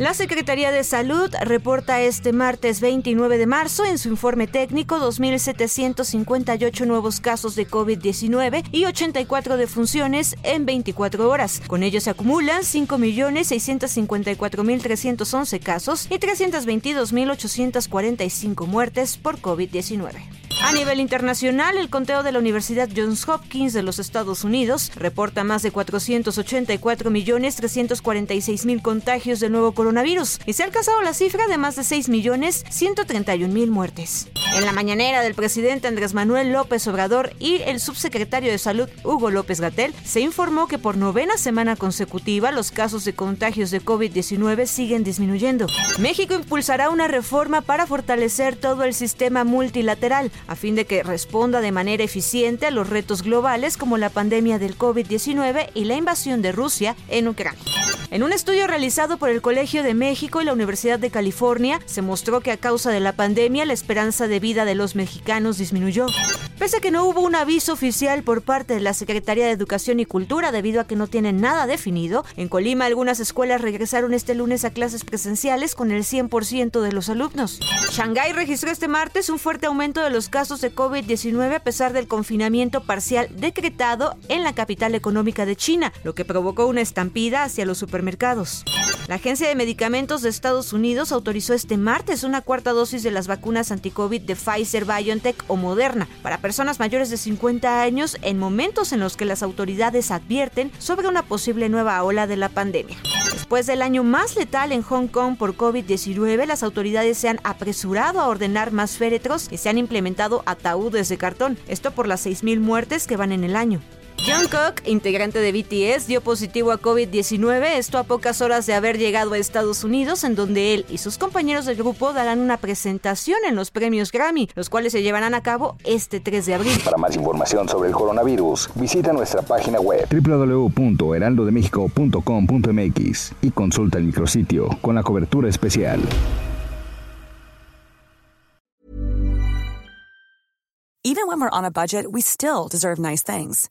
La Secretaría de Salud reporta este martes 29 de marzo en su informe técnico 2.758 nuevos casos de COVID-19 y 84 defunciones en 24 horas. Con ello se acumulan 5.654.311 casos y 322.845 muertes por COVID-19. A nivel internacional, el conteo de la Universidad Johns Hopkins de los Estados Unidos reporta más de 484.346.000 contagios del nuevo coronavirus y se ha alcanzado la cifra de más de 6.131.000 muertes. En la mañanera del presidente Andrés Manuel López Obrador y el subsecretario de Salud Hugo López Gatel, se informó que por novena semana consecutiva los casos de contagios de COVID-19 siguen disminuyendo. México impulsará una reforma para fortalecer todo el sistema multilateral a fin de que responda de manera eficiente a los retos globales como la pandemia del COVID-19 y la invasión de Rusia en Ucrania. En un estudio realizado por el Colegio de México y la Universidad de California, se mostró que a causa de la pandemia la esperanza de vida de los mexicanos disminuyó. Pese a que no hubo un aviso oficial por parte de la Secretaría de Educación y Cultura debido a que no tienen nada definido, en Colima algunas escuelas regresaron este lunes a clases presenciales con el 100% de los alumnos. Shanghái registró este martes un fuerte aumento de los casos de COVID-19 a pesar del confinamiento parcial decretado en la capital económica de China, lo que provocó una estampida hacia los supermercados. La Agencia de Medicamentos de Estados Unidos autorizó este martes una cuarta dosis de las vacunas anti-COVID de Pfizer, BioNTech o Moderna para personas mayores de 50 años en momentos en los que las autoridades advierten sobre una posible nueva ola de la pandemia. Después del año más letal en Hong Kong por COVID-19, las autoridades se han apresurado a ordenar más féretros y se han implementado ataúdes de cartón, esto por las 6.000 muertes que van en el año. Jungkook, integrante de BTS, dio positivo a COVID-19, esto a pocas horas de haber llegado a Estados Unidos, en donde él y sus compañeros del grupo darán una presentación en los premios Grammy, los cuales se llevarán a cabo este 3 de abril. Para más información sobre el coronavirus, visita nuestra página web www.heraldodemexico.com.mx y consulta el micrositio con la cobertura especial. Even when we're on a budget, we still deserve nice things.